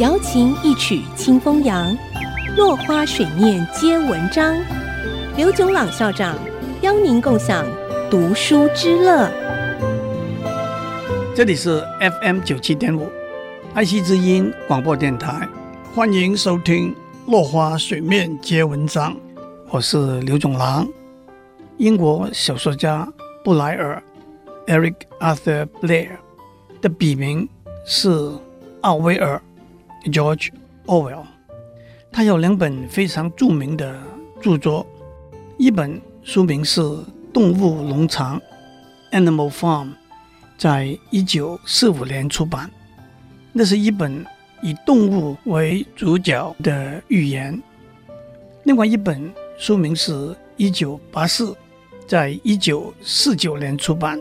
瑶琴一曲清风扬，落花水面皆文章。刘炯朗校长邀您共享读书之乐。这里是 FM 九七点五，爱惜之音广播电台，欢迎收听《落花水面皆文章》，我是刘炯朗。英国小说家布莱尔 （Eric Arthur Blair） 的笔名是奥威尔 （George Orwell）。他有两本非常著名的著作，一本书名是《动物农场》（Animal Farm），在一九四五年出版。那是一本以动物为主角的寓言。另外一本书名是《一九八四》。在一九四九年出版，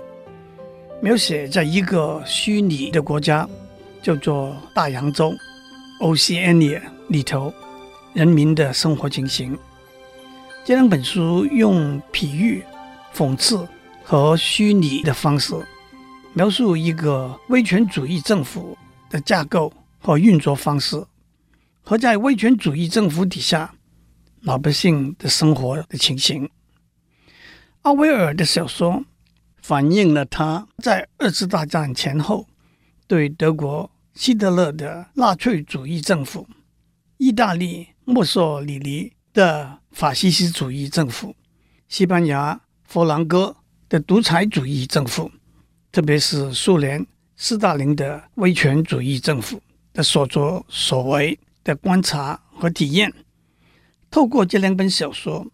描写在一个虚拟的国家，叫做大洋洲 （Oceania） 里头人民的生活情形。这两本书用比喻、讽刺和虚拟的方式，描述一个威权主义政府的架构和运作方式，和在威权主义政府底下老百姓的生活的情形。奥威尔的小说反映了他在二次大战前后对德国希特勒的纳粹主义政府、意大利墨索里尼的法西斯主义政府、西班牙佛朗哥的独裁主义政府，特别是苏联斯大林的威权主义政府的所作所为的观察和体验。透过这两本小说，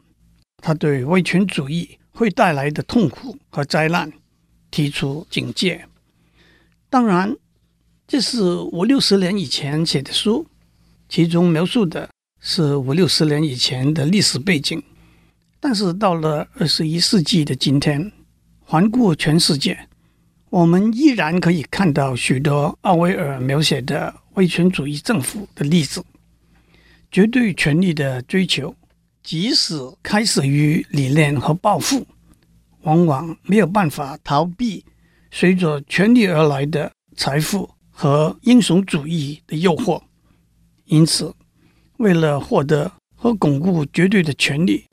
他对威权主义会带来的痛苦和灾难，提出警戒。当然，这是五六十年以前写的书，其中描述的是五六十年以前的历史背景。但是到了二十一世纪的今天，环顾全世界，我们依然可以看到许多奥威尔描写的威权主义政府的例子，绝对权力的追求。即使开始于理念和抱负，往往没有办法逃避随着权力而来的财富和英雄主义的诱惑。因此，为了获得和巩固绝对的权力，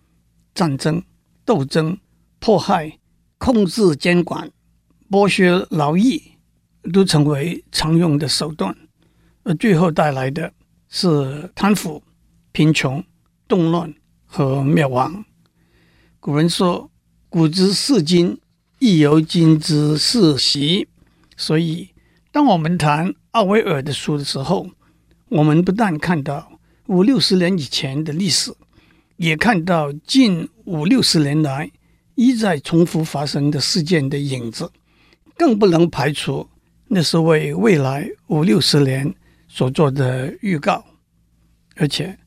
战争、斗争、迫害、控制、监管、剥削劳役，都成为常用的手段，而最后带来的是贪腐、贫穷、动乱。和灭亡。古人说：“古之视今，亦犹今之视昔。”所以，当我们谈奥威尔的书的时候，我们不但看到五六十年以前的历史，也看到近五六十年来一再重复发生的事件的影子，更不能排除那是为未来五六十年所做的预告。而且，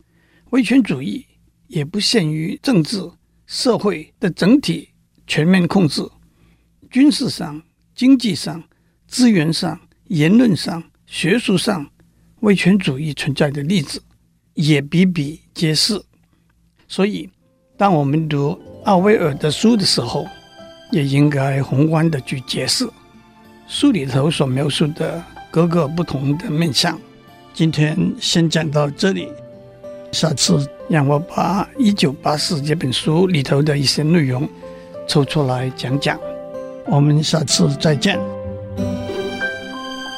威权主义。也不限于政治、社会的整体全面控制，军事上、经济上、资源上、言论上、学术上，威权主义存在的例子也比比皆是。所以，当我们读奥威尔的书的时候，也应该宏观的去解释书里头所描述的各个不同的面向。今天先讲到这里。下次让我把《一九八四》这本书里头的一些内容抽出来讲讲。我们下次再见。